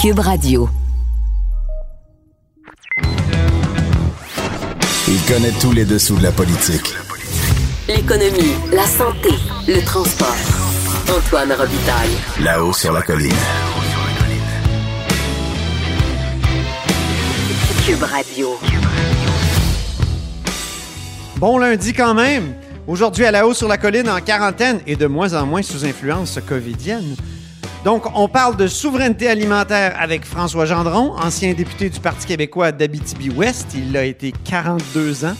Cube Radio. Il connaît tous les dessous de la politique. L'économie, la santé, le transport. Antoine Robitaille. Là-haut sur la colline. Cube Radio. Bon lundi quand même. Aujourd'hui à la haut sur la colline en quarantaine et de moins en moins sous influence covidienne. Donc, on parle de souveraineté alimentaire avec François Gendron, ancien député du Parti québécois d'Abitibi-Ouest. Il a été 42 ans.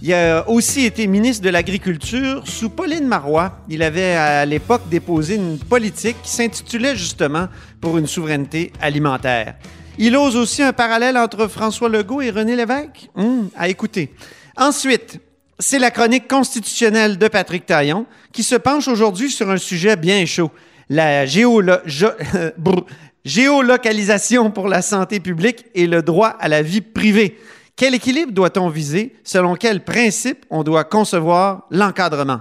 Il a aussi été ministre de l'Agriculture sous Pauline Marois. Il avait à l'époque déposé une politique qui s'intitulait justement pour une souveraineté alimentaire. Il ose aussi un parallèle entre François Legault et René Lévesque? Hum, à écouter. Ensuite, c'est la chronique constitutionnelle de Patrick Taillon qui se penche aujourd'hui sur un sujet bien chaud la géolo- géolocalisation pour la santé publique et le droit à la vie privée. Quel équilibre doit-on viser? Selon quel principe on doit concevoir l'encadrement?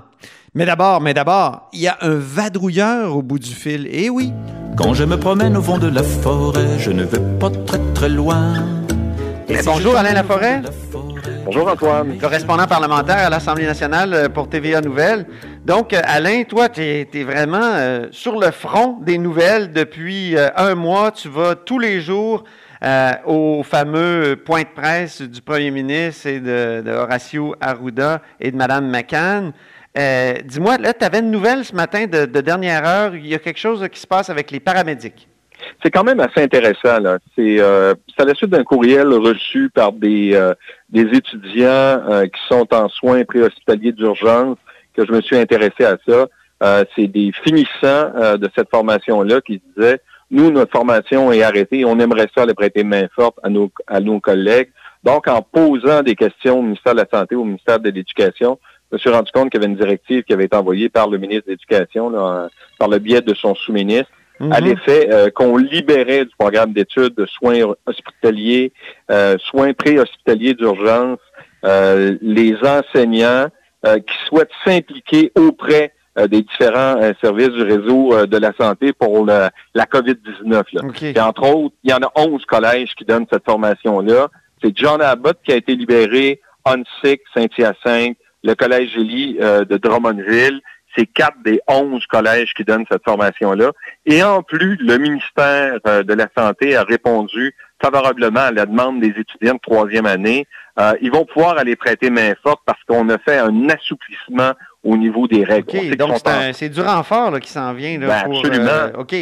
Mais d'abord, mais d'abord, il y a un vadrouilleur au bout du fil. Eh oui, Quand je me promène au fond de la forêt, je ne vais pas très très loin. Mais bonjour, Alain Laforêt. Bonjour Antoine. correspondant parlementaire à l'Assemblée nationale euh, pour TVA Nouvelles. Donc, euh, Alain, toi, tu es, vraiment euh, sur le front des nouvelles depuis euh, un mois. Tu vas tous les jours euh, au fameux point de presse du premier ministre et de, de Horacio Arruda et de Mme McCann. Euh, Dis-moi, là, tu avais une nouvelle ce matin de, de dernière heure. Il y a quelque chose qui se passe avec les paramédics. C'est quand même assez intéressant. là. C'est euh, à la suite d'un courriel reçu par des, euh, des étudiants euh, qui sont en soins préhospitaliers d'urgence que je me suis intéressé à ça. Euh, C'est des finissants euh, de cette formation-là qui disaient nous, notre formation est arrêtée, on aimerait ça aller prêter main forte à nos, à nos collègues. Donc, en posant des questions au ministère de la Santé, au ministère de l'Éducation, je me suis rendu compte qu'il y avait une directive qui avait été envoyée par le ministre de l'Éducation, par le biais de son sous-ministre, à l'effet euh, qu'on libérait du programme d'études de soins hospitaliers, euh, soins pré-hospitaliers d'urgence, euh, les enseignants euh, qui souhaitent s'impliquer auprès euh, des différents euh, services du réseau euh, de la santé pour le- la COVID-19. là. OK. Et entre autres, il y en a 11 collèges qui donnent cette formation-là. C'est John Abbott qui a été libéré, Hunsick, Saint-Hyacinthe, le Collège euh, de Drummondville. C'est quatre des 11 collèges qui donnent cette formation-là. Et en plus, le ministère euh, de la Santé a répondu favorablement à la demande des étudiants de troisième année. Euh, ils vont pouvoir aller prêter main forte parce qu'on a fait un assouplissement au niveau des règles. On sait OK, qu'ils donc c'est un- c'est du renfort là, qui s'en vient. Là, Ben, pour, absolument. euh, OK.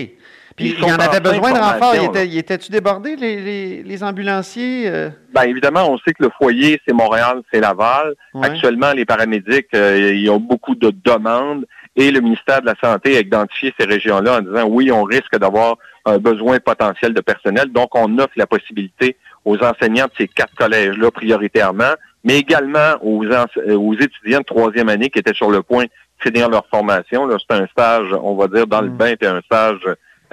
Puis il y en avait besoin de renfort. Il était, il était-tu débordé, les, les, les ambulanciers? euh? Ben, évidemment, on sait que le foyer, c'est Montréal, c'est Laval. Ouais. Actuellement, les paramédics, euh, ils ont beaucoup de demandes et le ministère de la Santé a identifié ces régions-là en disant oui, on risque d'avoir un besoin potentiel de personnel. Donc, on offre la possibilité aux enseignants de ces quatre collèges-là prioritairement, mais également aux, euh, aux étudiants de troisième année qui étaient sur le point de finir leur formation. C'est un stage, on va dire, dans le Mm. bain, puis un stage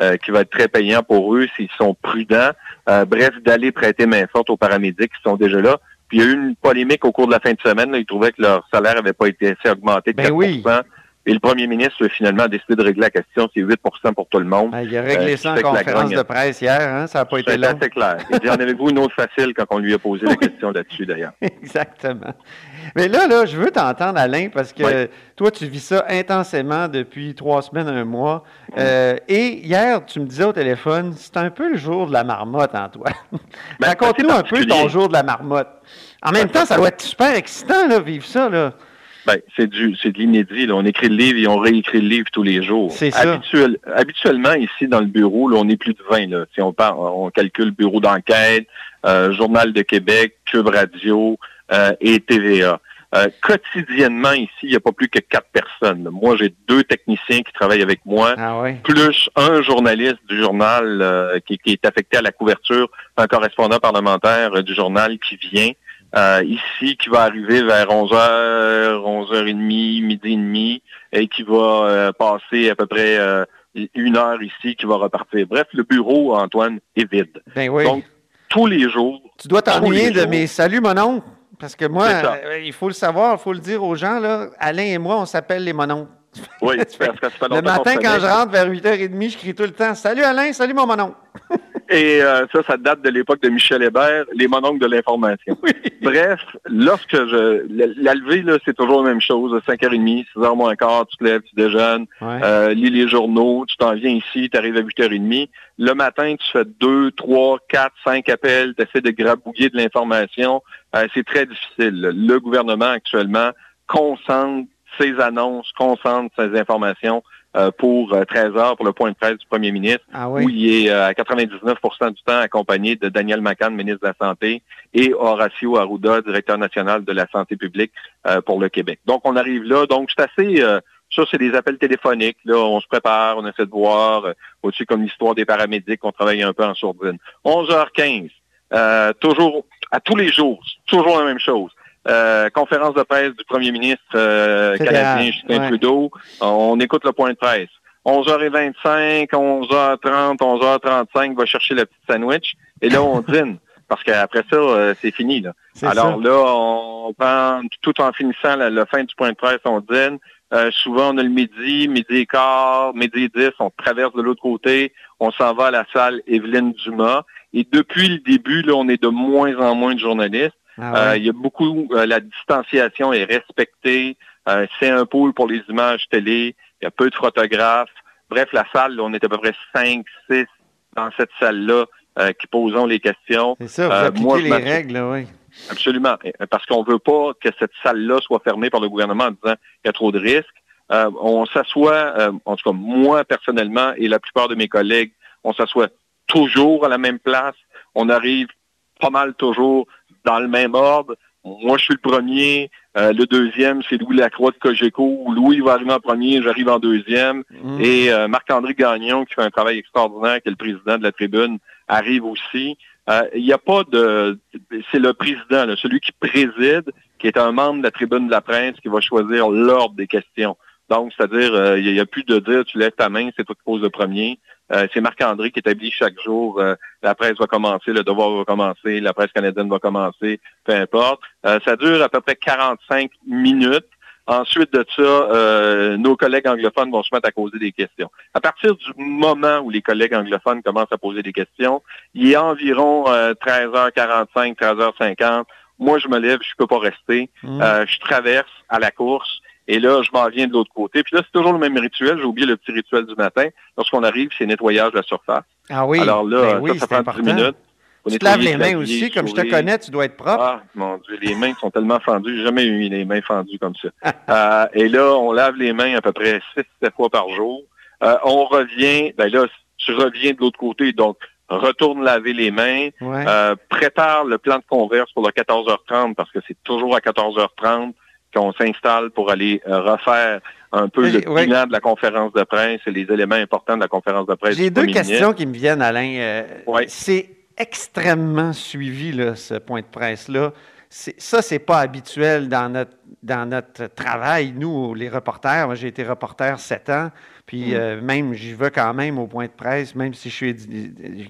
euh, qui va être très payant pour eux s'ils sont prudents. Euh, bref, d'aller prêter main forte aux paramédics qui sont déjà là. Puis il y a eu une polémique au cours de la fin de semaine. Là, ils trouvaient que leur salaire n'avait pas été assez augmenté de Ben 4 oui. Et le premier ministre, finalement, a décidé de régler la question. C'est 8% pour tout le monde. Ah, il a réglé Euh, ça en conférence de presse hier. Hein? Ça n'a pas été C'est long. assez clair. Il dit, en avez-vous une autre facile quand on lui a posé la question là-dessus, d'ailleurs? Exactement. Mais là, là, je veux t'entendre, Alain, parce que toi, tu vis ça intensément depuis trois semaines, un mois. Euh, et hier, tu me disais au téléphone, c'est un peu le jour de la marmotte, Antoine. Ben, Raconte-nous c'est un peu ton jour de la marmotte. En même temps, ça doit être super excitant, là, vivre ça, là. Ben, c'est du, c'est de l'inédit. là. On écrit le livre et on réécrit le livre tous les jours. C'est ça. Habituel- habituellement, ici, dans le bureau, là, on est plus de 20. Là. Si on, parle, on calcule bureau d'enquête, euh, Journal de Québec, Cube Radio euh, et TVA. Euh, quotidiennement, ici, il n'y a pas plus que quatre personnes. Moi, j'ai deux techniciens qui travaillent avec moi, Ah plus un journaliste du journal euh, qui, qui est affecté à la couverture, un correspondant parlementaire du journal qui vient euh, ici, qui va arriver vers 11h, 11h30, midi et demi, et qui va euh, passer à peu près euh, une heure ici, qui va repartir. Bref, le bureau, Antoine, est vide. Ben oui. Donc, tous les jours, tu dois t'ennuyer de mes saluts, mon oncle. Parce que moi, il faut le savoir, il faut le dire aux gens, là. Alain et moi, on s'appelle les mononcles. oui, parce que ça fait Le matin, quand je rentre vers 8h30, je crie tout le temps Salut Alain, salut mon monon. Et euh, ça, ça date de l'époque de Michel Hébert, les mononcles de l'information. Bref, lorsque je... La, levée, là, c'est toujours la même chose. 5h30, 6h moins quart, tu te lèves, tu déjeunes, euh, lis les journaux, tu t'en viens ici, tu arrives à 8h30. Le matin, tu fais 2, 3, 4, 5 appels, tu essaies de grabouiller de l'information. Euh, c'est très difficile. Le gouvernement, actuellement, concentre ses annonces, concentre ses informations pour 13 euh, heures pour le point de presse du premier ministre, ah où il est euh, à 99% du temps accompagné de Daniel Macan, ministre de la Santé, et Horacio Arruda, directeur national de la santé publique pour le Québec. Donc, on arrive là. Donc, c'est assez... ça, c'est des appels téléphoniques. Là, on se prépare, on essaie de voir. au-dessus, comme l'histoire des paramédics, on travaille un peu en sourdine. 11h15, toujours, à tous les jours, toujours la même chose. Euh, conférence de presse du premier ministre euh, canadien Justin Trudeau. On écoute le point de presse. 11h25, 11h30, 11h35, va chercher le petit sandwich. Et là, on dîne. Parce qu'après ça, euh, c'est fini. Là. Alors là, on prend tout en finissant la, fin du point de presse, on dîne. souvent, on a le midi, midi et quart, midi et dix, on traverse de l'autre côté, on s'en va à la salle Evelyne Dumas. Et depuis le début, là, on est de moins en moins de journalistes. Ah euh, il y a beaucoup, euh, la distanciation est respectée. Euh, c'est un pool pour les images télé. Il y a peu de photographes. Bref, la salle, on est à peu près 5, 6 dans cette salle-là qui posons les questions. C'est ça, vous les règles, oui. Absolument. Parce qu'on ne veut pas que cette salle-là soit fermée par le gouvernement en disant qu'il y a trop de risques. on s'assoit, en tout cas moi personnellement et la plupart de mes collègues, on s'assoit toujours à la même place. On arrive pas mal toujours dans le même ordre. Moi, je suis le premier. Euh, le deuxième, c'est Louis Lacroix de Cogeco. Louis va arriver en premier, j'arrive en deuxième. Mm. Et euh, Marc-André Gagnon, qui fait un travail extraordinaire, qui est le président de la tribune, arrive aussi. Euh, il n'y a pas de... C'est le président, celui qui préside, qui est un membre de la tribune de la presse, qui va choisir l'ordre des questions. Donc, c'est-à-dire, il n'y a, plus de dire, tu lèves ta main, c'est toi qui poses le premier. Euh, c'est Marc-André qui établit chaque jour, euh, la presse va commencer, le devoir va commencer, la presse canadienne va commencer, peu importe. Euh, ça dure à peu près 45 minutes. Ensuite de ça, nos collègues anglophones vont se mettre à poser des questions. À partir du moment où les collègues anglophones commencent à poser des questions, il est environ 13h45, 13h50. Moi, je me lève, je peux pas rester. Mmh. je traverse à la course. Et là, je m'en viens de l'autre côté. Puis là, c'est toujours le même rituel. J'ai oublié le petit rituel du matin. Lorsqu'on arrive, c'est nettoyage de la surface. Ah oui. Alors là, ben ça, prend 10 minutes. Tu te laves les mains aussi, comme je te connais, tu dois être propre. Ah, mon Dieu, les mains sont tellement fendues. J'ai jamais eu les mains fendues comme ça. euh, et là, on lave les mains à peu près 6-7 fois par jour. Euh, on revient, ben là, tu reviens de l'autre côté, donc retourne laver les mains, euh, prépare le plan de converse pour le 14h30 parce que c'est toujours à 14h30 qu'on s'installe pour aller euh, refaire un peu le bilan de la conférence de presse et les éléments importants de la conférence de presse. J'ai deux questions qui me viennent, Alain. Euh, c'est extrêmement suivi, là, ce point de presse-là. Ça, c'est pas habituel dans notre, dans notre travail, nous, les reporters. Moi, j'ai été reporter sept ans, puis mm. euh, même, j'y vais quand même au point de presse, même si je suis,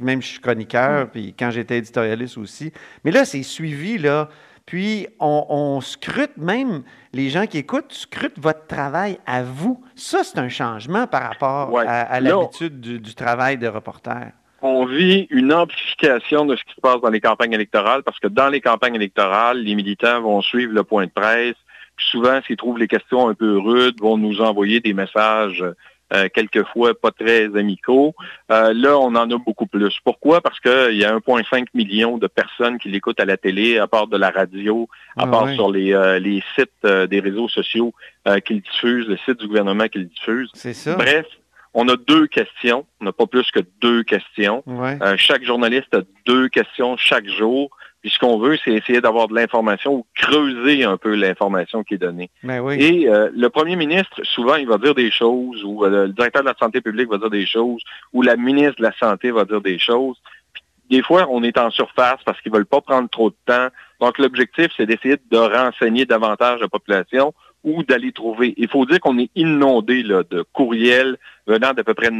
même je suis chroniqueur, mm. puis quand j'étais éditorialiste aussi. Mais là, c'est suivi, là. Puis, on, scrute même, les gens qui écoutent, scrutent votre travail à vous. Ça, c'est un changement par rapport à, l'habitude du, travail de reporter. On vit une amplification de ce qui se passe dans les campagnes électorales parce que dans les campagnes électorales, les militants vont suivre le point de presse. souvent, s'ils trouvent les questions un peu rudes, vont nous envoyer des messages euh, quelquefois pas très amicaux. Euh, là, on en a beaucoup plus. Pourquoi? Parce qu'il y a 1,5 million de personnes qui l'écoutent à la télé, à part de la radio, à ah part sur les, euh, les sites des réseaux sociaux qu'ils diffusent, le site du gouvernement qu'ils diffusent. C'est ça. Bref, on a deux questions. On n'a pas plus que deux questions. chaque journaliste a deux questions chaque jour. Puis ce qu'on veut, c'est essayer d'avoir de l'information ou creuser un peu l'information qui est donnée. Ben oui. Et euh, le premier ministre, souvent, il va dire des choses, ou euh, le directeur de la santé publique va dire des choses, ou la ministre de la Santé va dire des choses. des fois, on est en surface parce qu'ils veulent pas prendre trop de temps. Donc, l'objectif, c'est d'essayer de renseigner davantage la population ou d'aller trouver. Il faut dire qu'on est inondé là, de courriels venant d'à peu près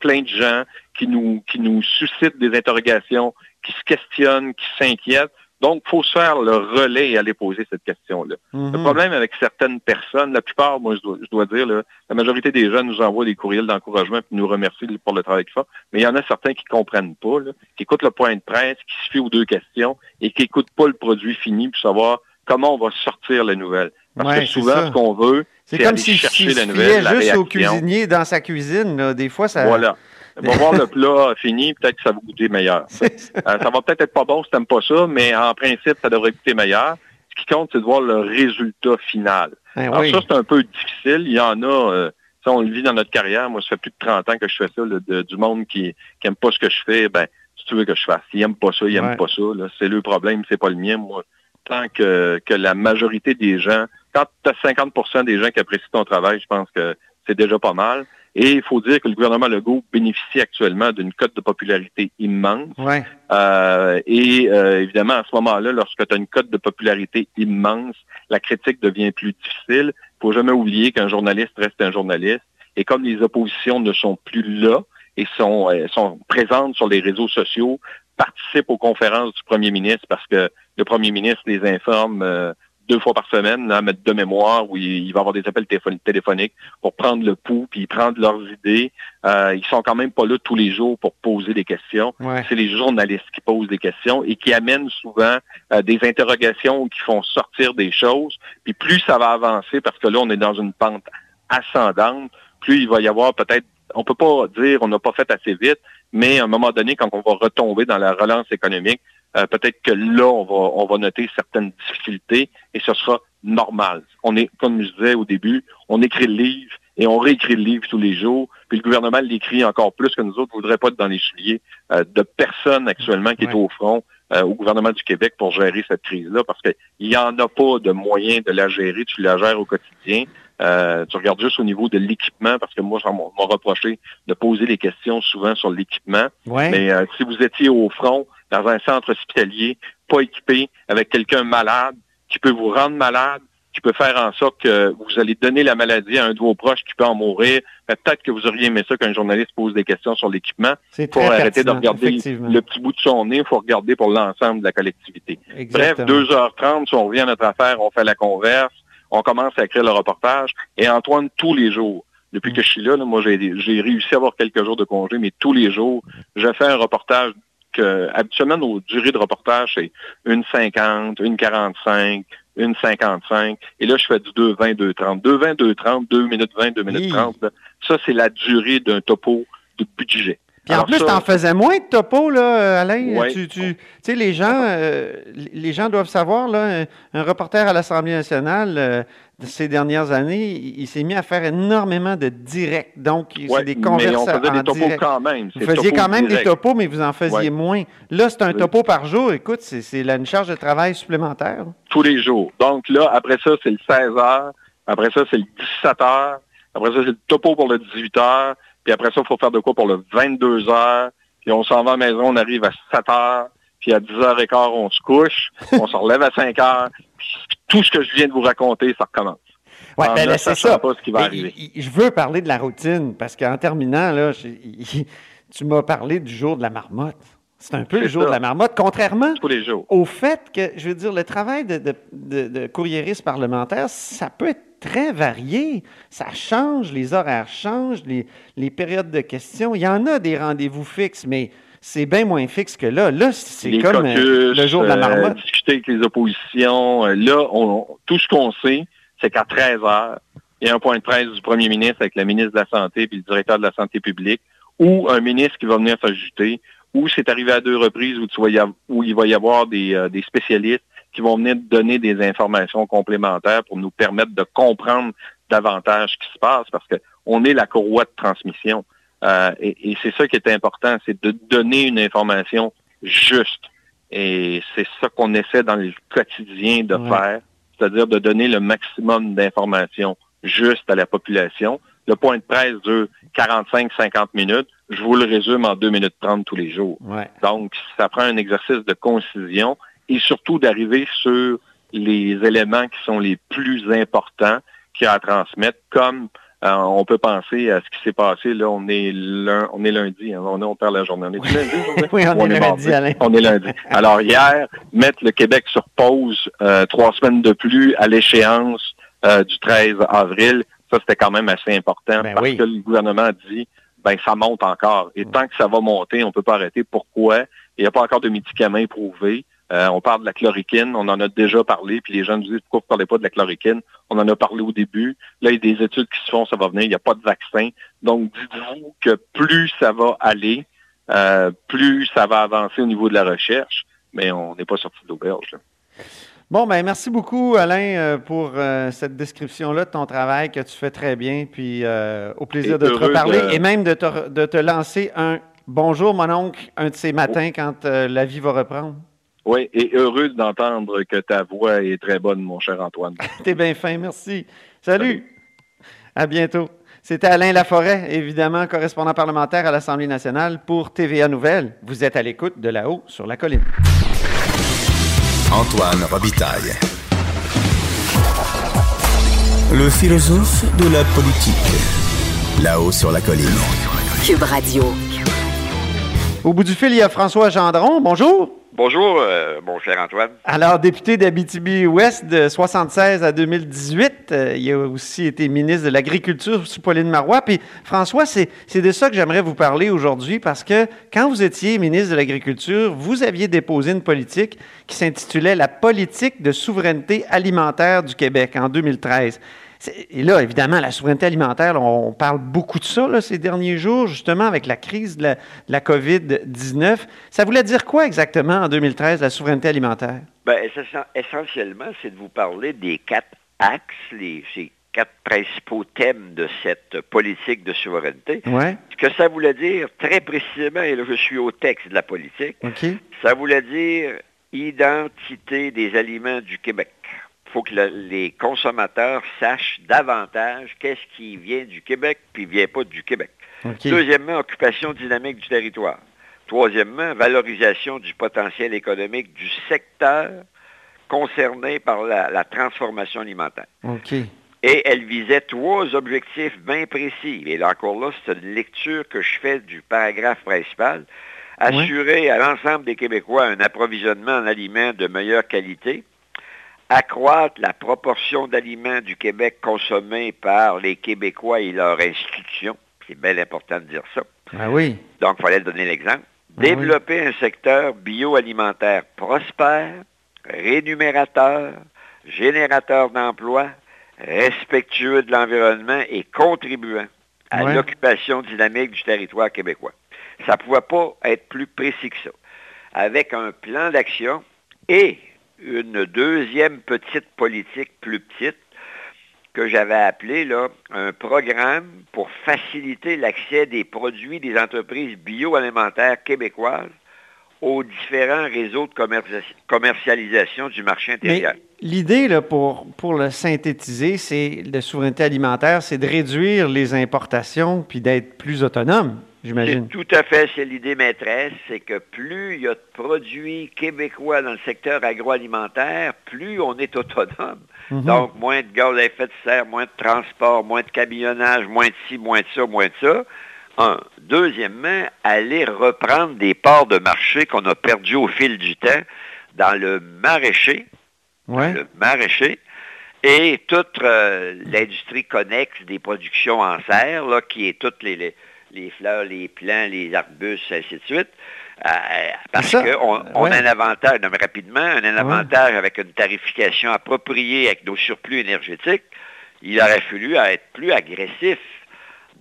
plein de gens qui nous, qui nous suscitent des interrogations, qui se questionnent, qui s'inquiètent. Donc, il faut se faire le relais et aller poser cette question-là. Le Mhm. problème avec certaines personnes, la plupart, moi, je dois, je dois dire, là, la majorité des jeunes nous envoient des courriels d'encouragement et nous remercient pour le travail qu'ils font. Mais il y en a certains qui comprennent pas, là, qui écoutent le point de presse, qui se fient aux deux questions et qui n'écoutent pas le produit fini pour savoir comment on va sortir la nouvelle. Parce Ouais, que souvent, ce qu'on veut, C'est c'est comme aller s'il chercher s'il la nouvelle, fiait la juste au cuisinier dans sa cuisine. là. Des fois, ça... Voilà. Va voir le plat fini, peut-être que ça va goûter meilleur. Ça. Euh, ça va peut-être être pas bon si t'aimes pas ça, mais en principe, ça devrait goûter meilleur. Ce qui compte, c'est de voir le résultat final. Ben Alors oui. ça, c'est un peu difficile. Il y en a, euh, ça, on le vit dans notre carrière. Moi, ça fait plus de 30 ans que je fais ça, là, de- du monde qui, qui aime pas ce que je fais. Ben, si tu veux que je fasse, s'ils aiment pas ça, ils aiment Ouais. pas ça. là. C'est le problème, c'est pas le mien. Moi, tant que, que la majorité des gens, quand tu as 50% des gens qui apprécient ton travail, je pense que c'est déjà pas mal. Et il faut dire que le gouvernement Legault bénéficie actuellement d'une cote de popularité immense. Ouais. Euh, et euh, évidemment, à ce moment-là, lorsque tu as une cote de popularité immense, la critique devient plus difficile. Il faut jamais oublier qu'un journaliste reste un journaliste. Et comme les oppositions ne sont plus là et sont, euh, sont présentes sur les réseaux sociaux, participent aux conférences du premier ministre parce que le premier ministre les informe euh, deux fois par semaine, là, mettre de mémoire, où il, il va avoir des appels téléphon- téléphoniques pour prendre le pouls, puis prendre leurs idées. Euh, ils sont quand même pas là tous les jours pour poser des questions Ouais. c'est les journalistes qui posent des questions et qui amènent souvent euh, des interrogations ou qui font sortir des choses. Puis plus ça va avancer, parce que là, on est dans une pente ascendante, plus il va y avoir peut-être, on peut pas dire on n'a pas fait assez vite, mais à un moment donné, quand on va retomber dans la relance économique, euh, peut-être que là, on va, on va noter certaines difficultés et ce sera normal. On est, comme je disais au début, on écrit le livre et on réécrit le livre tous les jours. Puis le gouvernement l'écrit encore plus que nous autres. ne voudrait pas être dans les souliers euh, de personne actuellement qui Ouais. est au front au gouvernement du Québec pour gérer cette crise-là parce qu'il n'y en a pas de moyen de la gérer. Tu la gères au quotidien. Euh, tu regardes juste au niveau de l'équipement parce que moi, ça m'a reproché de poser des questions souvent sur l'équipement. Ouais. Mais euh, si vous étiez au front, dans un centre hospitalier, pas équipé, avec quelqu'un malade, qui peut vous rendre malade, qui peut faire en sorte que vous allez donner la maladie à un de vos proches qui peut en mourir, peut-être que vous auriez aimé ça qu'un journaliste pose des questions sur l'équipement. Il faut arrêter de regarder le petit bout de son nez, il faut regarder pour l'ensemble de la collectivité. Bref, Exactement. 2h30, si on revient à notre affaire, on fait la converse, on commence à écrire le reportage. Et Antoine, tous les jours, depuis que je suis là, là, moi j'ai j'ai réussi à avoir quelques jours de congé, mais tous les jours, je fais un reportage que habituellement nos durées de reportage, c'est une 50, une 45, une 55. Et là, je fais du 2,20, 2,30. 2,20, 2,30, 2 minutes 20, 2 minutes Hi. 30. là. Ça, c'est la durée d'un topo de budget. Puis en plus, ça- t'en faisais moins de topo, là, euh, Alain. Ouais. Tu, tu, tu sais, les gens, euh, les gens doivent savoir, là, un, reporter à l'Assemblée nationale, euh, de ces dernières années, il, il s'est mis à faire énormément de directs. Donc, Ouais, c'est des mais on conversations faisait en des topos direct. quand même. Vous faisiez quand même direct. des topos, mais vous en faisiez Ouais. moins. Là, c'est un topo par jour. Écoute, c'est une charge de travail supplémentaire. tous les jours. Donc là, après ça, c'est le 16 heures. Après ça, c'est le 17 heures. Après ça, c'est le topo pour le 18 heures. Puis après ça, il faut faire de quoi pour le 22 heures. Puis on s'en va à la maison, on arrive à 7 heures. Puis à 10h15, on se couche. on se relève à 5 heures. Puis tout ce que je viens de vous raconter, ça recommence. En ben ne là, c'est ça. pas ce qui va Mais arriver. je veux parler de la routine parce qu'en terminant, là, tu m'as parlé du jour de la marmotte. C'est un peu le jour ça. de la marmotte, contrairement Tous les jours. au fait que, je veux dire, le travail de, de, de- de courriériste parlementaire, ça peut être très varié. Ça change, les horaires changent, les, les périodes de questions. Il y en a des rendez-vous fixes, mais c'est bien moins fixe que là. Là, c'est comme euh, caucus, le jour de la euh, marmotte. discuter avec les oppositions. Euh, Là, on, tout ce qu'on sait, c'est qu'à 13 heures, il y a un point de presse du premier ministre avec la ministre de la Santé puis le directeur de la Santé publique, ou un ministre qui va venir s'ajouter, ou c'est arrivé à deux reprises où, tu vas y où il va y avoir des, euh, des spécialistes qui vont venir donner des informations complémentaires pour nous permettre de comprendre davantage ce qui se passe, parce que on est la courroie de transmission. Euh, et et c'est ça qui est important, c'est de donner une information juste. Et c'est ça qu'on essaie dans le quotidien de Ouais. faire, c'est-à-dire de donner le maximum d'informations justes à la population. Le point de presse dure 45-50 minutes. Je vous le résume en 2 minutes 30 tous les jours. Ouais. Donc, ça prend un exercice de concision et surtout d'arriver sur les éléments qui sont les plus importants qu'il y a à transmettre, comme euh, on peut penser à ce qui s'est passé. Là, on est, on est lundi. Hein. on, est, on perd la journée. On est lundi oui, on, est, lundi, Alain. On est lundi. Alors, hier, mettre le Québec sur pause euh, trois semaines de plus à l'échéance euh, du 13 avril, ça, c'était quand même assez important ben parce que le gouvernement a dit, ben, ça monte encore. Et tant que ça va monter, on ne peut pas arrêter. Pourquoi? Il n'y a pas encore de médicaments éprouvés. Euh, on parle de la chloroquine, on en a déjà parlé, puis les gens nous disent pourquoi vous ne parlez pas de la chloroquine? On en a parlé au début. Là, il y a des études qui se font, ça va venir, il n'y a pas de vaccin. Donc, dites-vous que plus ça va aller, euh, plus ça va avancer au niveau de la recherche, mais on n'est pas sorti de l'auberge. Bon, ben merci beaucoup, Alain, euh, pour cette description-là de ton travail que tu fais très bien. Puis au plaisir de te reparler et même de te, de te lancer un bonjour, mon oncle, un de ces matins quand la vie va reprendre. Oui, et heureux d'entendre que ta voix est très bonne, mon cher Antoine. T'es bien fin, merci. Salut. À bientôt. C'était Alain Laforêt, évidemment, correspondant parlementaire à l'Assemblée nationale pour TVA Nouvelles. Vous êtes à l'écoute de là-haut sur la colline. Antoine Robitaille. Le philosophe de la politique. Là-haut sur la colline. Cube Radio. Au bout du fil, il y a François Gendron. Bonjour. Bonjour, euh, mon cher Antoine. Alors, député d'Abitibi-Ouest de 76 à 2018, euh, il a aussi été ministre de l'Agriculture sous Pauline Marois. Puis, François, c'est de ça que j'aimerais vous parler aujourd'hui parce que quand vous étiez ministre de l'Agriculture, vous aviez déposé une politique qui s'intitulait La politique de souveraineté alimentaire du Québec en 2013. Et là, évidemment, la souveraineté alimentaire, on parle beaucoup de ça ces derniers jours, justement, avec la crise de la, COVID-19. Ça voulait dire quoi exactement en 2013, la souveraineté alimentaire? Bien, essentiellement, c'est de vous parler des quatre axes, les, ces quatre principaux thèmes de cette politique de souveraineté. Ouais. Ce que ça voulait dire, très précisément, et là je suis au texte de la politique, ça voulait dire identité des aliments du Québec faut que les consommateurs sachent davantage qu'est-ce qui vient du Québec puis vient pas du Québec. Deuxièmement, occupation dynamique du territoire. Troisièmement, valorisation du potentiel économique du secteur concerné par la, transformation alimentaire. Et elle visait trois objectifs bien précis. Et là encore là, c'est une lecture que je fais du paragraphe principal. Assurer à l'ensemble des Québécois un approvisionnement en aliments de meilleure qualité, accroître la proportion d'aliments du Québec consommés par les Québécois et leurs institutions. C'est bien important de dire ça. Ah oui. Donc, il fallait donner l'exemple. Ah Développer un secteur bioalimentaire prospère, rémunérateur, générateur d'emplois, respectueux de l'environnement et contribuant à l'occupation dynamique du territoire québécois. Ça ne pouvait pas être plus précis que ça. Avec un plan d'action et une deuxième petite politique plus petite que j'avais appelée là, un programme pour faciliter l'accès des produits des entreprises bioalimentaires québécoises aux différents réseaux de commercialisation du marché intérieur. L'idée, pour, pour le synthétiser, c'est de souveraineté alimentaire, c'est de réduire les importations puis d'être plus autonome. C'est tout à fait, c'est l'idée maîtresse, c'est que plus il y a de produits québécois dans le secteur agroalimentaire, plus on est autonome. Mhm. Donc, moins de gaz à effet de serre, moins de transport, moins de camionnage, moins de ci, moins de ça, moins de ça. Un. Deuxièmement, aller reprendre des parts de marché qu'on a perdu au fil du temps dans le maraîcher. Le maraîcher et toute euh, l'industrie connexe des productions en serre, là, qui est toutes les les fleurs, les plants, les arbustes, ainsi de suite. Euh, parce qu'on on a un avantage, rapidement, un avantage avec une tarification appropriée avec nos surplus énergétiques. Il aurait fallu être plus agressif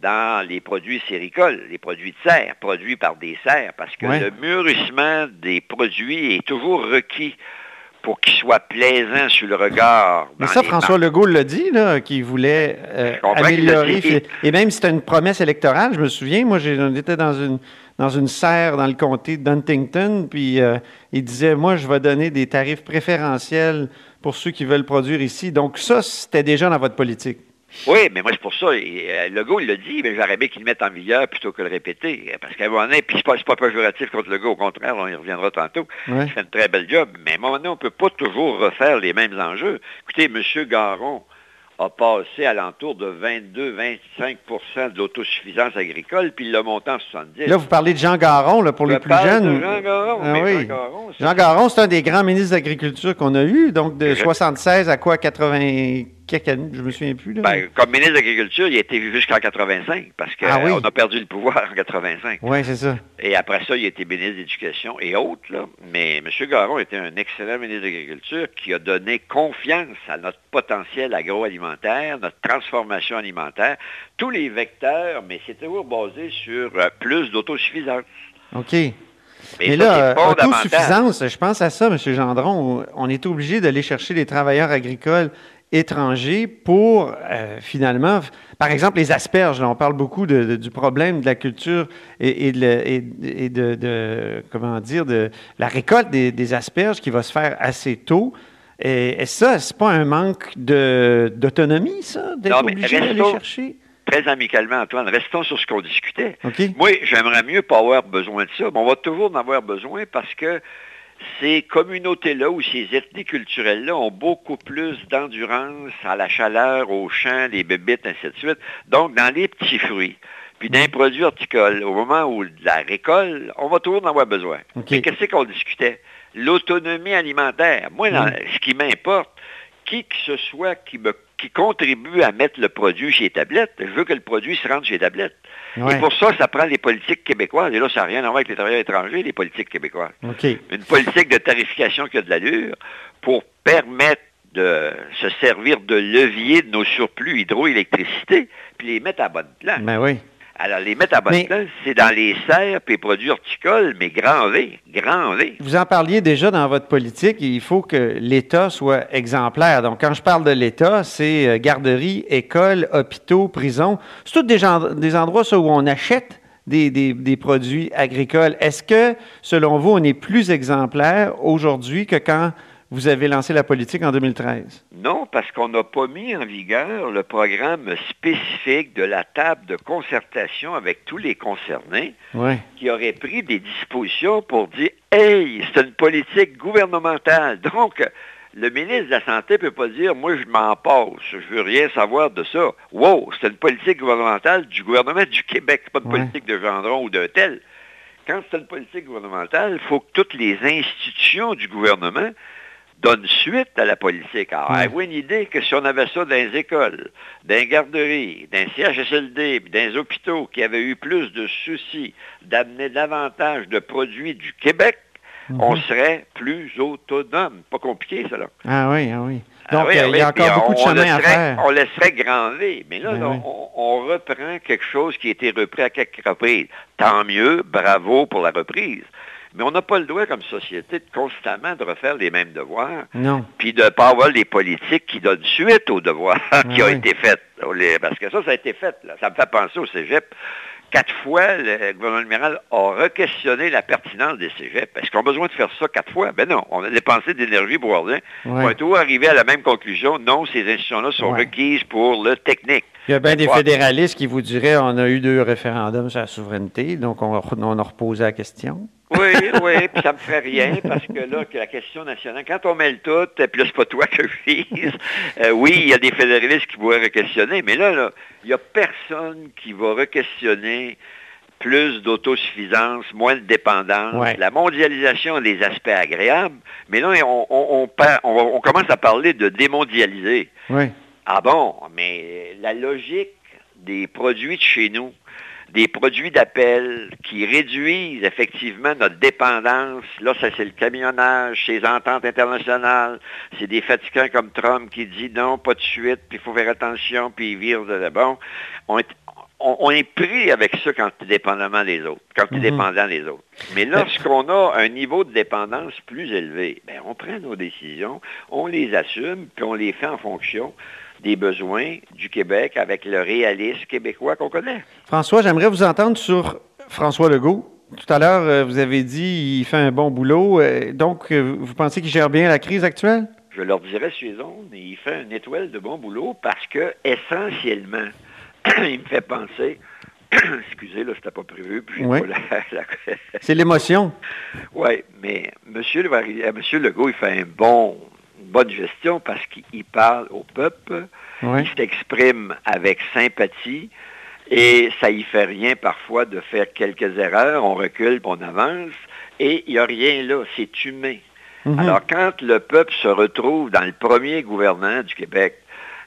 dans les produits séricoles, les produits de serre, produits par des serres, parce que le mûrissement des produits est toujours requis pour qu'il soit plaisant sur le regard. Mais ça, François Legault l'a dit, là, qu'il voulait euh, améliorer. Et même si c'était une promesse électorale, je me souviens, moi, j'étais dans une, dans une serre dans le comté de Duntington, puis euh, il disait, moi, je vais donner des tarifs préférentiels pour ceux qui veulent produire ici. Donc ça, c'était déjà dans votre politique. Oui, mais moi, c'est pour ça. Euh, Legault, il l'a dit, mais j'aurais aimé qu'il le mette en vigueur plutôt que le répéter. Parce qu'à un moment donné, puis c'est pas, pas péjoratif contre Legault, au contraire, on y reviendra tantôt. Il fait un très bel job. Mais à un moment donné, on ne peut pas toujours refaire les mêmes enjeux. Écoutez, M. Garon a passé à l'entour de 22-25% de l'autosuffisance agricole, puis il l'a monté en 70. Là, vous parlez de Jean Garon, là, pour les plus jeunes. De Jean Garon. Ah, oui. Jean Garon, Jean Garon c'est un des grands ministres d'Agriculture qu'on a eu, donc de 76 à quoi, 80 je me souviens plus. Ben, comme ministre de l'Agriculture, il a été vu jusqu'en 85, parce qu'on ah a perdu le pouvoir en 85. Oui, c'est ça. Et après ça, il a été ministre de l'Éducation et autres. Là. Mais M. Garon était un excellent ministre de l'Agriculture qui a donné confiance à notre potentiel agroalimentaire, notre transformation alimentaire, tous les vecteurs, mais c'est toujours basé sur euh, plus d'autosuffisance. OK. Mais, là, autosuffisance, je pense à ça, M. Gendron. On est obligé d'aller chercher les travailleurs agricoles étrangers pour euh, finalement, par exemple, les asperges. Là, on parle beaucoup du problème de la culture et, de, comment dire, de la récolte des, asperges qui va se faire assez tôt. Et, ça, c'est pas un manque d'autonomie, ça, d'être obligé d'aller chercher? Très amicalement, Antoine, restons sur ce qu'on discutait. Moi, j'aimerais mieux pas avoir besoin de ça, mais on va toujours en avoir besoin parce que ces communautés-là ou ces ethnies culturelles-là ont beaucoup plus d'endurance à la chaleur, au champ, les bébites, ainsi de suite. Donc, dans les petits fruits, puis d'un produit horticole, au moment où la récolte, on va toujours en avoir besoin. qu'est-ce qu'on discutait? L'autonomie alimentaire. Moi, ce qui m'importe, qui que ce soit qui me qui contribue à mettre le produit chez Tablette, je veux que le produit se rende chez Tablette. Et pour ça, ça prend les politiques québécoises. Et là, ça n'a rien à voir avec les travailleurs étrangers, les politiques québécoises. Une politique de tarification qui a de l'allure pour permettre de se servir de levier de nos surplus hydroélectricité, puis les mettre à bonne place. Ben oui. Alors, les mettre à bonne place, c'est dans les serres et produits horticoles, mais grand V, grand V. Vous en parliez déjà dans votre politique, il faut que l'État soit exemplaire. Donc, quand je parle de l'État, c'est euh, garderies, écoles, hôpitaux, prisons. C'est tous des, des endroits où on achète des, des, produits agricoles. Est-ce que, selon vous, on est plus exemplaire aujourd'hui que quand vous avez lancé la politique en 2013? Non, parce qu'on n'a pas mis en vigueur le programme spécifique de la table de concertation avec tous les concernés qui aurait pris des dispositions pour dire Hey, c'est une politique gouvernementale. Donc, le ministre de la Santé ne peut pas dire Moi, je m'en passe, je veux rien savoir de ça. Wow, c'est une politique gouvernementale du gouvernement du Québec, pas une politique de Gendron ou d'un tel. Quand c'est une politique gouvernementale, il faut que toutes les institutions du gouvernement donne suite à la politique. Alors, avez-vous une idée que si on avait ça dans les écoles, dans les garderies, dans les CHSLD, dans les hôpitaux qui avaient eu plus de soucis d'amener davantage de produits du Québec, mhm. on serait plus autonome. Pas compliqué, ça, là. Ah oui, ah oui. Ah Donc, euh, il y a encore beaucoup de chemin à faire. On laisserait grand V. Mais là, ben on, reprend quelque chose qui a été repris à quelques reprises. Tant mieux, bravo pour la reprise. Mais on n'a pas le droit comme société de constamment de refaire les mêmes devoirs. Non. Puis de ne pas avoir des politiques qui donnent suite aux devoirs qui ont été faits. Parce que ça, ça a été fait. Ça me fait penser au cégep. Quatre fois, le gouvernement libéral a requestionné la pertinence des cégeps. Est-ce qu'on a besoin de faire ça quatre fois? Ben non. On a dépensé d'énergie pour rien. On est toujours arrivé à la même conclusion. Non, ces institutions-là sont requises pour le technique. Il y a bien des fédéralistes qui vous diraient on a eu deux référendums sur la souveraineté, donc on, on a reposé la question. Oui, oui, puis ça me fait rien parce que là, que la question nationale, quand on met le tout, puis là, c'est pas toi que je vise. Euh, oui, il y a des fédéralistes qui pourraient re-questionner, mais là, là, il n'y a personne qui va re-questionner plus d'autosuffisance, moins de dépendance. La mondialisation a des aspects agréables, mais là, on, on, on, commence à parler de démondialiser. Ah bon, mais la logique des produits de chez nous, des produits d'appel qui réduisent effectivement notre dépendance. Là, ça c'est le camionnage, ces ententes internationales. C'est des fatigants comme Trump qui dit non, pas de suite, puis il faut faire attention, puis il vire de bon. On est, on, est pris avec ça quand tu es dépendamment des autres, quand tu es mhm. dépendant des autres. Mais lorsqu'on a un niveau de dépendance plus élevé, ben, on prend nos décisions, on les assume, puis on les fait en fonction des besoins du Québec avec le réalisme québécois qu'on connaît. François, j'aimerais vous entendre sur François Legault. Tout à l'heure, euh, vous avez dit qu'il fait un bon boulot. Euh, donc, euh, vous pensez qu'il gère bien la crise actuelle? Je leur dirais sur les ondes, il fait une étoile de bon boulot parce que, essentiellement, il me fait penser Excusez, là, c'était pas prévu. C'est l'émotion. Oui, mais M. Monsieur Legault, il fait un bon bonne gestion parce qu'il parle au peuple, il s'exprime avec sympathie, et ça y fait rien parfois de faire quelques erreurs, on recule, on avance, et il n'y a rien là, c'est humain. Mhm. Alors quand le peuple se retrouve dans le premier gouvernement du Québec,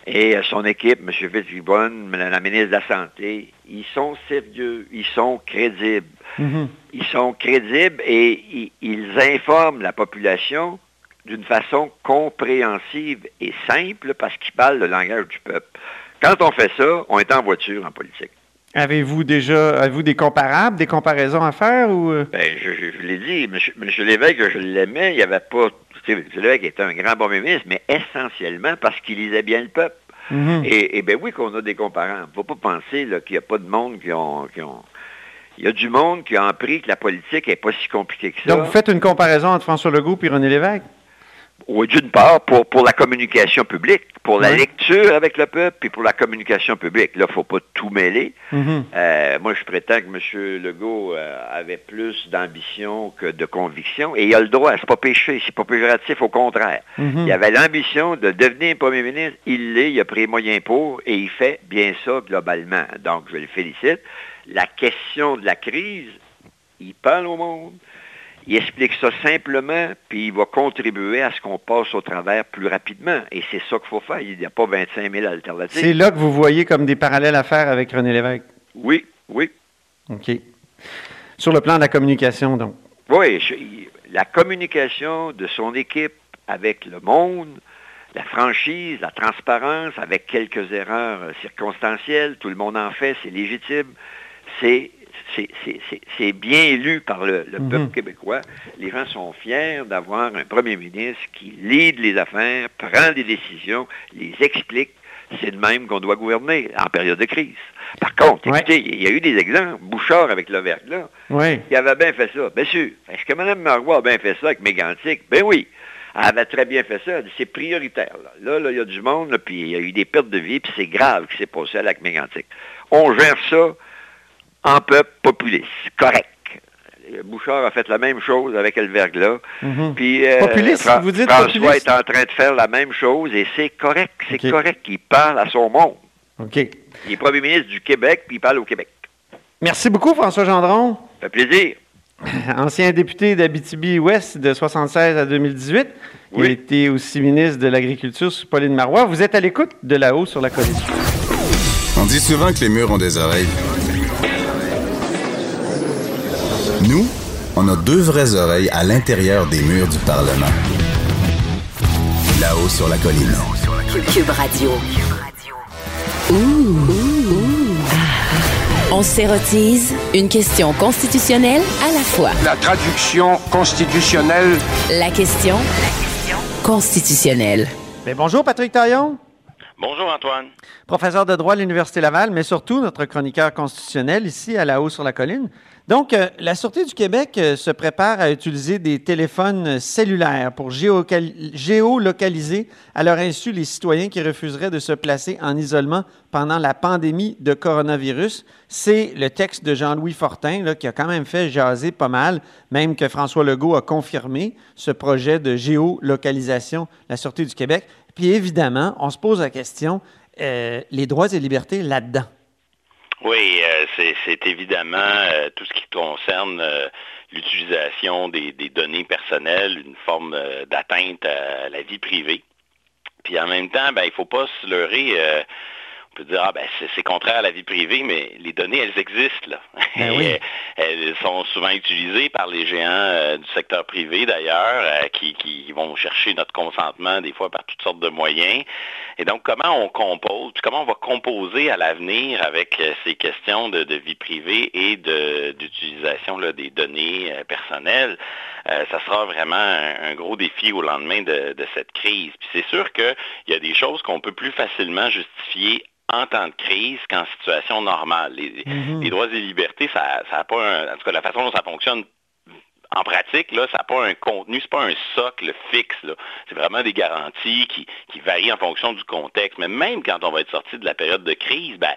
et son équipe, M. Fitzgibbon, la ministre de la Santé, ils sont sérieux, ils sont crédibles. Mhm. Ils sont crédibles et ils informent la population d'une façon compréhensive et simple parce qu'ils parlent le langage du peuple. Quand on fait ça, on est en voiture en politique. Avez-vous déjà avez-vous des comparables, des comparaisons à faire ou euh? ben, je, l'ai dit, M. Lévesque, je l'aimais, il n'y avait pas. M. Lévesque était un grand bon ministre, mais essentiellement parce qu'il lisait bien le peuple. Mhm. et, bien oui qu'on a des comparables. Il ne faut pas penser qu'il n'y a pas de monde qui ont, qui ont, Il y a du monde qui a appris que la politique n'est pas si compliquée que ça. Donc vous faites une comparaison entre François Legault et René Lévesque? Oui, d'une part, pour, pour la communication publique, pour la lecture avec le peuple, puis pour la communication publique. Là, il ne faut pas tout mêler. Mm-hmm. Euh, moi, je prétends que M. Legault euh, avait plus d'ambition que de conviction, et il a le droit, c'est pas péché, c'est pas péjoratif, au contraire. Mm-hmm. Il avait l'ambition de devenir premier ministre, il l'est, il a pris les moyens pour, et il fait bien ça globalement. Donc, je le félicite. La question de la crise, il parle au monde. Il explique ça simplement, puis il va contribuer à ce qu'on passe au travers plus rapidement. Et c'est ça qu'il faut faire. Il n'y a pas 25 000 alternatives. C'est là que vous voyez comme des parallèles à faire avec René Lévesque. Oui, oui. OK. Sur le plan de la communication, donc. Oui, la communication de son équipe avec le monde, la franchise, la transparence, avec quelques erreurs circonstancielles, tout le monde en fait, c'est légitime. C'est c'est bien élu par le, mhm. peuple québécois. Les gens sont fiers d'avoir un premier ministre qui lead les affaires, prend des décisions, les explique. C'est de même qu'on doit gouverner en période de crise. Par contre, écoutez, il y a eu des exemples. Bouchard avec le là, oui. il avait bien fait ça. Bien sûr. Est-ce que Mme Marois a bien fait ça avec Mégantic? Ben oui. Elle avait très bien fait ça. C'est prioritaire. Là, là, il y a du monde, puis il y a eu des pertes de vie, puis c'est grave ce qui s'est passé avec Mégantic. On gère ça en peuple populiste. Correct. Bouchard a fait la même chose avec le verglas. Mhm. Puis, euh, populiste, vous dites François est en train de faire la même chose et c'est correct. C'est correct qu'il parle à son monde. OK. Il est premier ministre du Québec, puis il parle au Québec. Merci beaucoup, François Gendron. Ça fait plaisir. Ancien député d'Abitibi-Ouest de 1976 à 2018. Il a été aussi ministre de l'Agriculture sous Pauline Marois. Vous êtes à l'écoute de là-haut sur la colline. On dit souvent que les murs ont des oreilles. Nous, on a deux vraies oreilles à l'intérieur des murs du Parlement. Là-haut sur la colline. Cube Radio. On s'érotise une question constitutionnelle à la fois. La traduction constitutionnelle. La question constitutionnelle. Mais bonjour Patrick Taillon. Bonjour Antoine. Professeur de droit à l'Université Laval, mais surtout notre chroniqueur constitutionnel ici à la haut sur la colline. Donc, euh, la Sûreté du Québec euh, se prépare à utiliser des téléphones cellulaires pour géolocaliser à leur insu les citoyens qui refuseraient de se placer en isolement pendant la pandémie de coronavirus. C'est le texte de Jean-Louis Fortin qui a quand même fait jaser pas mal, même que François Legault a confirmé ce projet de géolocalisation de la Sûreté du Québec. Puis évidemment, on se pose la question, euh, les droits et libertés là-dedans. Oui, euh, c'est évidemment euh, tout ce qui concerne l'utilisation des, données personnelles, une forme d'atteinte à la vie privée. Puis en même temps, ben, il ne faut pas se leurrer peut dire, ah ben c'est contraire à la vie privée, mais les données, elles existent. Là. Ben elles sont souvent utilisées par les géants euh, du secteur privé d'ailleurs, euh, qui, vont chercher notre consentement des fois par toutes sortes de moyens. Et donc, comment on compose, comment on va composer à l'avenir avec euh, ces questions de, vie privée et d'utilisation des données personnelles, ça sera vraiment un, gros défi au lendemain de, de cette crise. Puis c'est sûr qu'il y a des choses qu'on peut plus facilement justifier en temps de crise qu'en situation normale. Les, mhm. droits et libertés, ça n'a pas un, En tout cas, la façon dont ça fonctionne en pratique, là, ça n'a pas un contenu, c'est pas un socle fixe. C'est vraiment des garanties qui, qui varient en fonction du contexte. Mais même quand on va être sorti de la période de crise, ben,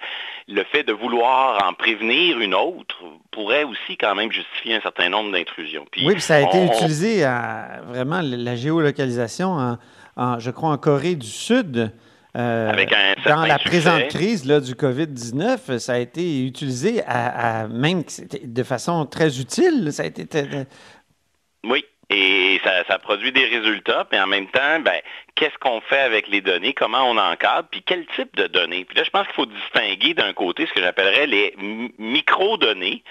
le fait de vouloir en prévenir une autre pourrait aussi quand même justifier un certain nombre d'intrusions. oui, puis ça a été utilisé à vraiment la géolocalisation, en, je crois, en Corée du Sud. Euh, dans la présente crise là, du COVID-19, ça a été utilisé à, même de façon très utile. Ça a été. Oui, et ça, produit des résultats, mais en même temps, ben, qu'est-ce qu'on fait avec les données, comment on encadre, puis quel type de données? Puis là, je pense qu'il faut distinguer d'un côté ce que j'appellerais les micro-données,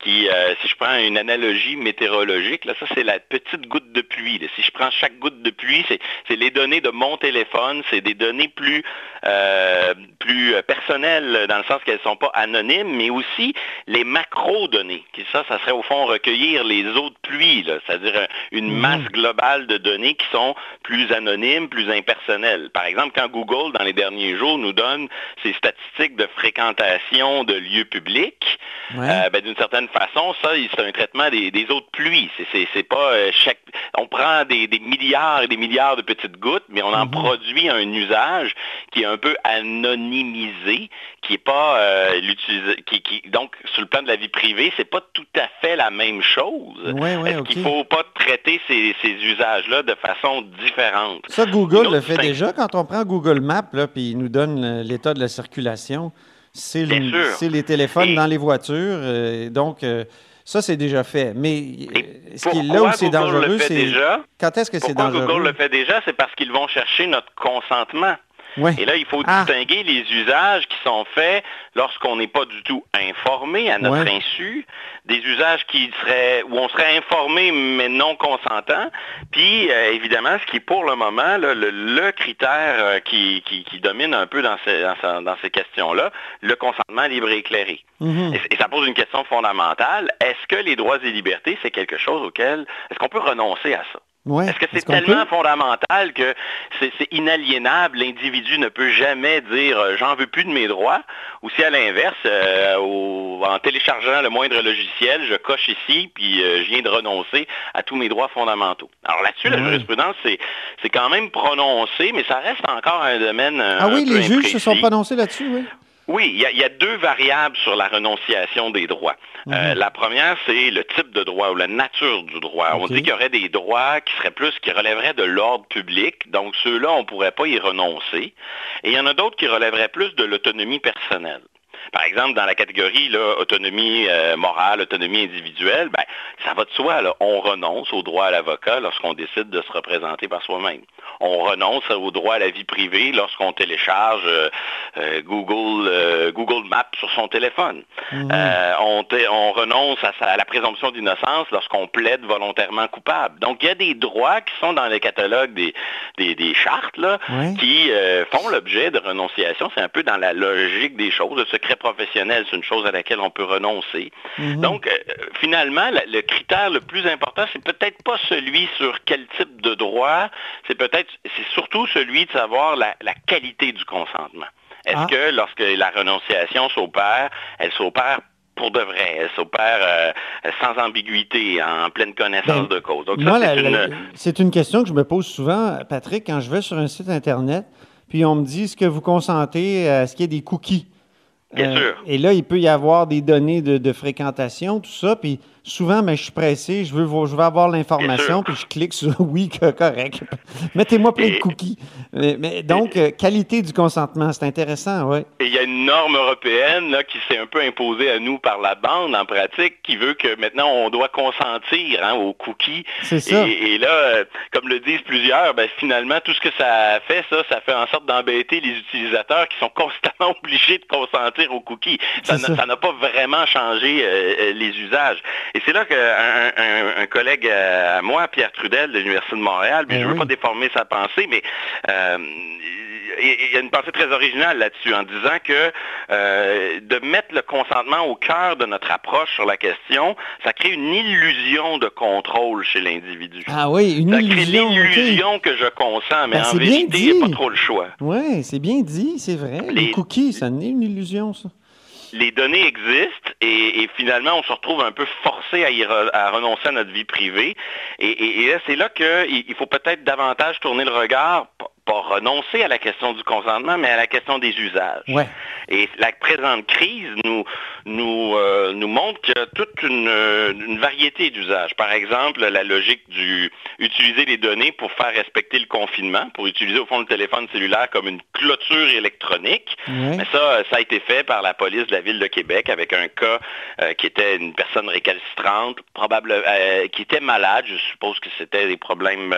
qui, euh, si je prends une analogie météorologique, là, ça c'est la petite goutte de pluie. Si je prends chaque goutte de pluie, c'est les données de mon téléphone, c'est des données plus, euh, plus personnelles dans le sens qu'elles ne sont pas anonymes, mais aussi les macro-données. Ça, ça serait au fond recueillir les autres pluies, c'est-à-dire une mmh. masse globale de données qui sont plus anonymes, plus impersonnelles. Par exemple, quand Google, dans les derniers jours, nous donne ses statistiques de fréquentation de lieux publics, euh, ben, d'une certaine façon, ça, c'est un traitement des, autres pluies. C'est pas euh, chaque. On prend des, milliards et des milliards de petites gouttes, mais on en mmh. produit un usage qui est un peu anonymisé, qui est pas euh, l'utilisé. Qui, donc, sur le plan de la vie privée, c'est pas tout à fait la même chose. Oui, oui, Est-ce qu'il faut pas traiter ces, usages-là de façon différente? Ça, Google le fait déjà. Quand on prend Google Maps, puis il nous donne l'état de la circulation, c'est les téléphones dans les voitures. Euh, donc, euh, ça, c'est déjà fait. Mais euh, ce qui est là où c'est dangereux, c'est... Quand est-ce que c'est dangereux? Google le fait déjà, c'est parce qu'ils vont chercher notre consentement. Et là, il faut ah. distinguer les usages qui sont faits lorsqu'on n'est pas du tout informé à notre insu, des usages qui seraient où on serait informé mais non consentant, puis euh, évidemment, ce qui est pour le moment le, critère euh, qui, domine un peu dans ces, dans, ces questions-là, le consentement libre et éclairé. Mm-hmm. et, ça pose une question fondamentale. Est-ce que les droits et libertés, c'est quelque chose auquel, est-ce qu'on peut renoncer à ça? Est-ce que c'est tellement fondamental que c'est inaliénable, l'individu ne peut jamais dire euh, j'en veux plus de mes droits, ou si à l'inverse, euh, en téléchargeant le moindre logiciel, je coche ici, puis euh, je viens de renoncer à tous mes droits fondamentaux. Alors là-dessus, la jurisprudence, c'est quand même prononcé, mais ça reste encore un domaine. ah oui, les juges se sont prononcés là-dessus, oui. Oui, il y, a, deux variables sur la renonciation des droits. Euh, mhm. la première, c'est le type de droit ou la nature du droit. On dit qu'il y aurait des droits qui seraient plus, qui relèveraient de l'ordre public, donc ceux-là, on ne pourrait pas y renoncer. Et il y en a d'autres qui relèveraient plus de l'autonomie personnelle. Par exemple, dans la catégorie là, autonomie euh, morale, autonomie individuelle, ben, ça va de soi. Là. On renonce au droit à l'avocat lorsqu'on décide de se représenter par soi-même. On renonce au droit à la vie privée lorsqu'on télécharge euh, euh, Google, Google Maps sur son téléphone. Mhm. On, on, renonce à, la présomption d'innocence lorsqu'on plaide volontairement coupable. Donc, il y a des droits qui sont dans les catalogues des, des, chartes là, qui font l'objet de renonciation. C'est un peu dans la logique des choses. Le secret professionnel, c'est une chose à laquelle on peut renoncer. Mhm. Donc, euh, finalement, le critère le plus important, c'est peut-être pas celui sur quel type de droit, c'est peut-être, c'est surtout celui de savoir la, qualité du consentement. Est-ce ah. que lorsque la renonciation s'opère, elle s'opère pour de vrai. Elle s'opère euh, sans ambiguïté, en pleine connaissance ben, de cause. Donc, c'est une... question que je me pose souvent, Patrick, quand je vais sur un site Internet, puis on me dit, est-ce que vous consentez à ce qu'il y ait des cookies? Bien euh, sûr. Et là, il peut y avoir des données de, fréquentation, tout ça. Puis souvent, mais je suis pressé, je veux, je veux avoir l'information, puis je clique sur oui, correct. Mettez-moi plein de cookies. Mais, donc, euh, qualité du consentement, c'est intéressant, oui. Et il y a une norme européenne là, qui s'est un peu imposée à nous par la bande en pratique, qui veut que maintenant on doit consentir hein, aux cookies. C'est ça. Et, là, euh, comme le disent plusieurs, ben, finalement, tout ce que ça fait, ça, ça fait en sorte d'embêter les utilisateurs qui sont constamment obligés de consentir aux cookies. Ça n'a pas vraiment changé euh, les usages. Et c'est là qu'un un, collègue euh, à moi, Pierre Trudel de l'Université de Montréal, puis je ne veux pas déformer sa pensée, mais euh, il y a une pensée très originale là-dessus en disant que euh, de mettre le consentement au cœur de notre approche sur la question, ça crée une illusion de contrôle chez l'individu. Ah oui, une ça illusion. crée l'illusion que je consens, mais ben, en vérité, il n'y a pas trop le choix. Oui, c'est bien dit, c'est vrai. Les, cookies, ça n'est une illusion, ça. Les données existent et, finalement, on se retrouve un peu forcé à, renoncer à notre vie privée. Et, c'est là qu'il faut peut-être davantage tourner le regard pas renoncer à la question du consentement, mais à la question des usages. Et la présente crise nous, nous, euh, nous montre qu'il y a toute une, variété d'usages. Par exemple, la logique du utiliser les données pour faire respecter le confinement, pour utiliser au fond le téléphone cellulaire comme une clôture électronique. Mais ça, ça a été fait par la police de la ville de Québec avec un cas euh, qui était une personne récalcitrante, euh, qui était malade. Je suppose que c'était des problèmes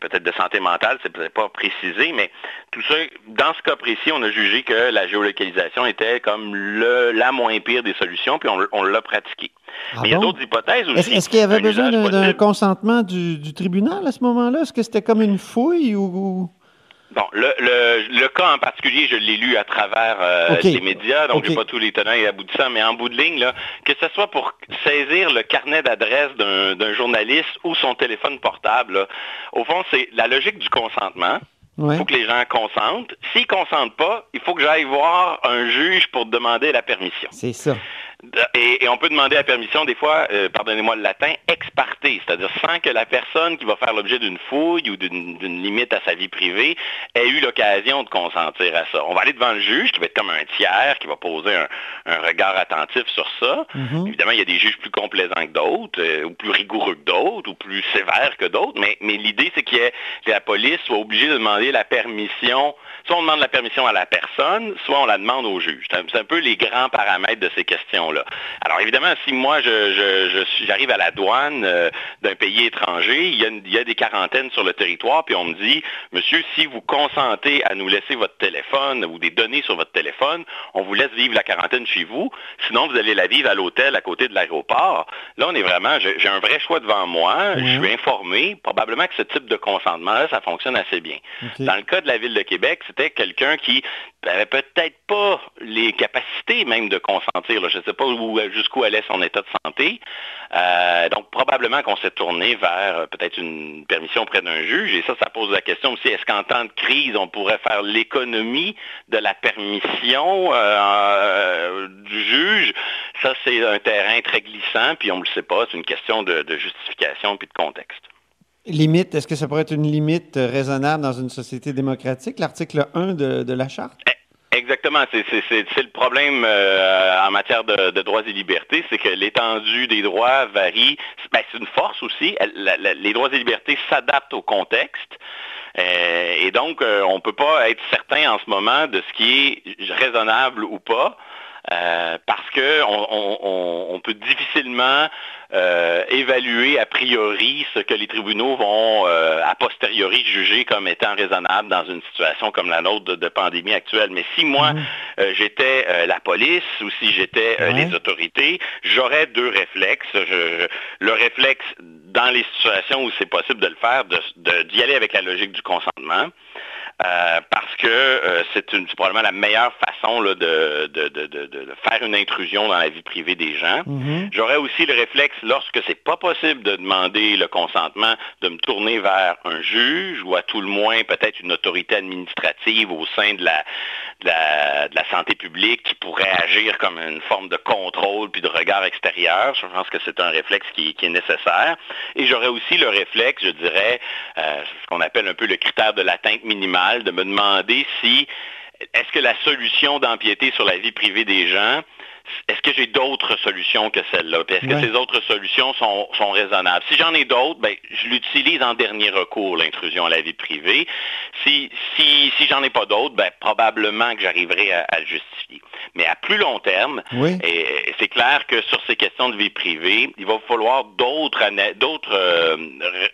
peut-être de santé mentale c'est peut-être pas précisé, mais tout ça, dans ce cas précis, on a jugé que la géolocalisation était comme le, la moins pire des solutions, puis on, l'a pratiqué. Ah il y a d'autres hypothèses aussi. Est-ce qu'il y avait besoin d'un consentement du, tribunal à ce moment-là? Est-ce que c'était comme une fouille ou... Bon, le, cas en particulier, je l'ai lu à travers euh, les médias, donc je n'ai pas tous les tenants et aboutissants, mais en bout de ligne, là, que ce soit pour saisir le carnet d'adresse d'un journaliste ou son téléphone portable, au fond, c'est la logique du consentement. Il faut que les gens consentent. S'ils ne consentent pas, il faut que j'aille voir un juge pour demander la permission. C'est ça. Et, on peut demander la permission, des fois, euh, pardonnez-moi le latin, ex parte, c'est-à-dire sans que la personne qui va faire l'objet d'une fouille ou d'une limite à sa vie privée ait eu l'occasion de consentir à ça. On va aller devant le juge, qui va être comme un tiers, qui va poser un, regard attentif sur ça. Mm-hmm. Évidemment, il y a des juges plus complaisants que d'autres, euh, ou plus rigoureux que d'autres, ou plus sévères que d'autres, mais, mais l'idée, c'est que la police soit obligée de demander la permission soit on demande la permission à la personne, soit on la demande au juge. C'est un, peu les grands paramètres de ces questions-là. Alors évidemment, si moi j'arrive à la douane euh, d'un pays étranger, il y, a, des quarantaines sur le territoire, puis on me dit, monsieur, si vous consentez à nous laisser votre téléphone ou des données sur votre téléphone, on vous laisse vivre la quarantaine chez vous, sinon vous allez la vivre à l'hôtel à côté de l'aéroport. Là, on est vraiment, j'ai un vrai choix devant moi, je suis informé, probablement que ce type de consentement-là, ça fonctionne assez bien. Dans le cas de la ville de Québec, c'est quelqu'un qui n'avait peut-être pas les capacités même de consentir. Je ne sais pas jusqu'où allait son état de santé. Euh, donc, probablement qu'on s'est tourné vers euh, peut-être une permission auprès d'un juge. Et ça, ça pose la question aussi, est-ce qu'en temps de crise, on pourrait faire l'économie de la permission euh, du juge? Ça, c'est un terrain très glissant, puis on ne le sait pas. C'est une question de, de justification puis de contexte. Limite, est-ce que ça pourrait être une limite raisonnable dans une société démocratique, l'article 1 de, la Charte? Eh, exactement, c'est le problème euh, en matière de, droits et libertés, c'est que l'étendue des droits varie. Ben, c'est une force aussi. les droits et libertés s'adaptent au contexte. Euh, et donc, euh, on ne peut pas être certain en ce moment de ce qui est raisonnable ou pas. parce qu'on on, peut difficilement euh, évaluer a priori ce que les tribunaux vont euh, a posteriori juger comme étant raisonnable dans une situation comme la nôtre de, pandémie actuelle. Mais si moi mhm. euh, j'étais la police ou si j'étais les autorités, j'aurais deux réflexes. le réflexe dans les situations où c'est possible de le faire, d'y de, aller avec la logique du consentement. Euh, parce que euh, c'est probablement la meilleure façon de, faire une intrusion dans la vie privée des gens. Mm-hmm. J'aurais aussi le réflexe, lorsque c'est pas possible de demander le consentement, de me tourner vers un juge ou à tout le moins peut-être une autorité administrative au sein de la, de la, santé publique qui pourrait agir comme une forme de contrôle puis de regard extérieur. Je pense que c'est un réflexe qui, est nécessaire. Et j'aurais aussi le réflexe, je dirais, euh, ce qu'on appelle un peu le critère de l'atteinte minimale, de me demander si est-ce que la solution d'empiéter sur la vie privée des gens est-ce que j'ai d'autres solutions que celle-là? Est-ce que ces autres solutions sont, raisonnables? Si j'en ai d'autres, ben, je l'utilise en dernier recours, l'intrusion à la vie privée. Si, si, si j'en ai pas d'autres, ben, probablement que j'arriverai à, le justifier. Mais à plus long terme, c'est clair que sur ces questions de vie privée, il va falloir d'autres euh,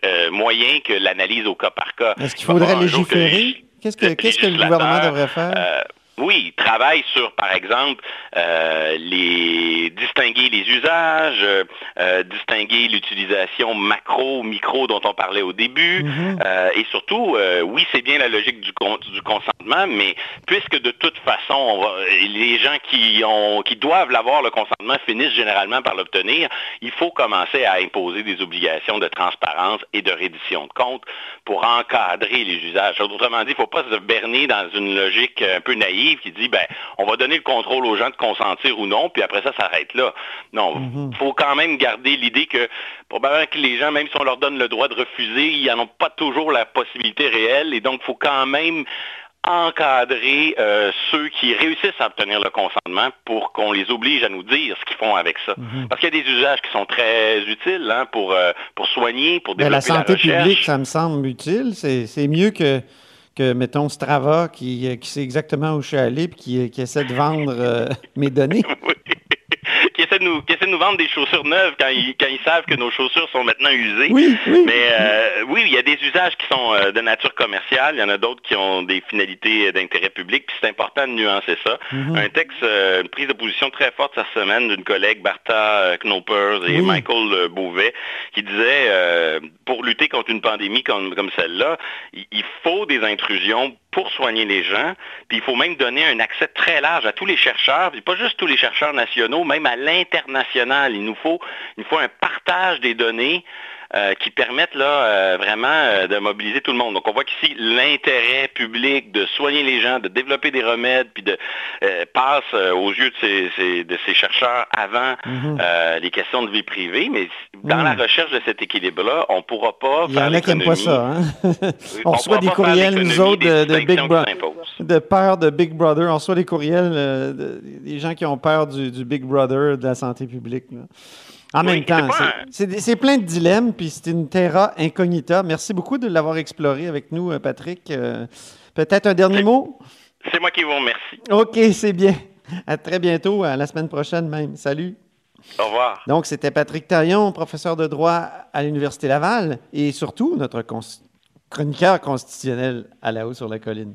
euh, moyens que l'analyse au cas par cas. Est-ce qu'il faudrait légiférer? Qu'est-ce que, qu'est-ce que le gouvernement devrait faire? Euh, oui, il travaille sur, par exemple, euh, les distinguer les usages, euh, euh, distinguer l'utilisation macro, micro dont on parlait au début, mhm. et surtout, oui, c'est bien la logique du, du, consentement, mais puisque de toute façon, les gens qui ont, qui doivent l'avoir le consentement finissent généralement par l'obtenir, il faut commencer à imposer des obligations de transparence et de reddition de comptes pour encadrer les usages. Autrement dit, il ne faut pas se berner dans une logique un peu naïve arrive qui dit, ben, on va donner le contrôle aux gens de consentir ou non, puis après ça, ça s'arrête là. Non, il faut quand même garder l'idée que probablement que les gens, même si on leur donne le droit de refuser, ils n'en ont pas toujours la possibilité réelle, et donc il faut quand même encadrer euh, ceux qui réussissent à obtenir le consentement pour qu'on les oblige à nous dire ce qu'ils font avec ça. Mhm. Parce qu'il y a des usages qui sont très utiles hein, pour, euh, pour soigner, pour Ben, développer la santé recherche. publique, ça me semble utile. C'est c'est mieux que, que, mettons, Strava, qui, euh, qui sait exactement où je suis allé puis qui, qui essaie de vendre euh, mes données. qui, essaient de nous, qui essaient de nous vendre des chaussures neuves quand ils, quand ils savent que nos chaussures sont maintenant usées. Oui, oui. Mais euh, oui, il y a des usages qui sont euh, de nature commerciale, il y en a d'autres qui ont des finalités euh, d'intérêt public, puis c'est important de nuancer ça. Mhm. Un texte, une prise de position très forte cette semaine d'une collègue, Bartha Knoppers et Oui. Michael Beauvais, qui disait, euh, pour lutter contre une pandémie comme, comme celle-là, il, il faut des intrusions pour soigner les gens, puis il faut même donner un accès très large à tous les chercheurs, puis pas juste tous les chercheurs nationaux, même à l'international. Il nous faut, il nous faut un partage des données euh, qui permettent là euh, vraiment euh, de mobiliser tout le monde. Donc on voit qu'ici l'intérêt public de soigner les gens, de développer des remèdes, puis de passe aux yeux de ces, ces- de ces chercheurs avant Mhm. les questions de vie privée. Mais dans Mhm. la recherche de cet équilibre-là, on ne pourra pas Il y en a qui n'aiment pas ça. Hein? On on reçoit des courriels, nous autres, de, Big Brother. De peur de Big Brother. On reçoit des courriels de- des gens qui ont peur du, du Big Brother de la santé publique. là. En Oui, même temps, c'est- plein de dilemmes, puis c'est une terra incognita. Merci beaucoup de l'avoir exploré avec nous, euh, Patrick. Euh, Peut-être un dernier mot? C'est moi qui vous remercie. OK, c'est bien. À très bientôt, à la semaine prochaine même. Salut. Au revoir. Donc, c'était Patrick Taillon, professeur de droit à l'Université Laval et surtout notre chroniqueur constitutionnel à la haut sur la colline.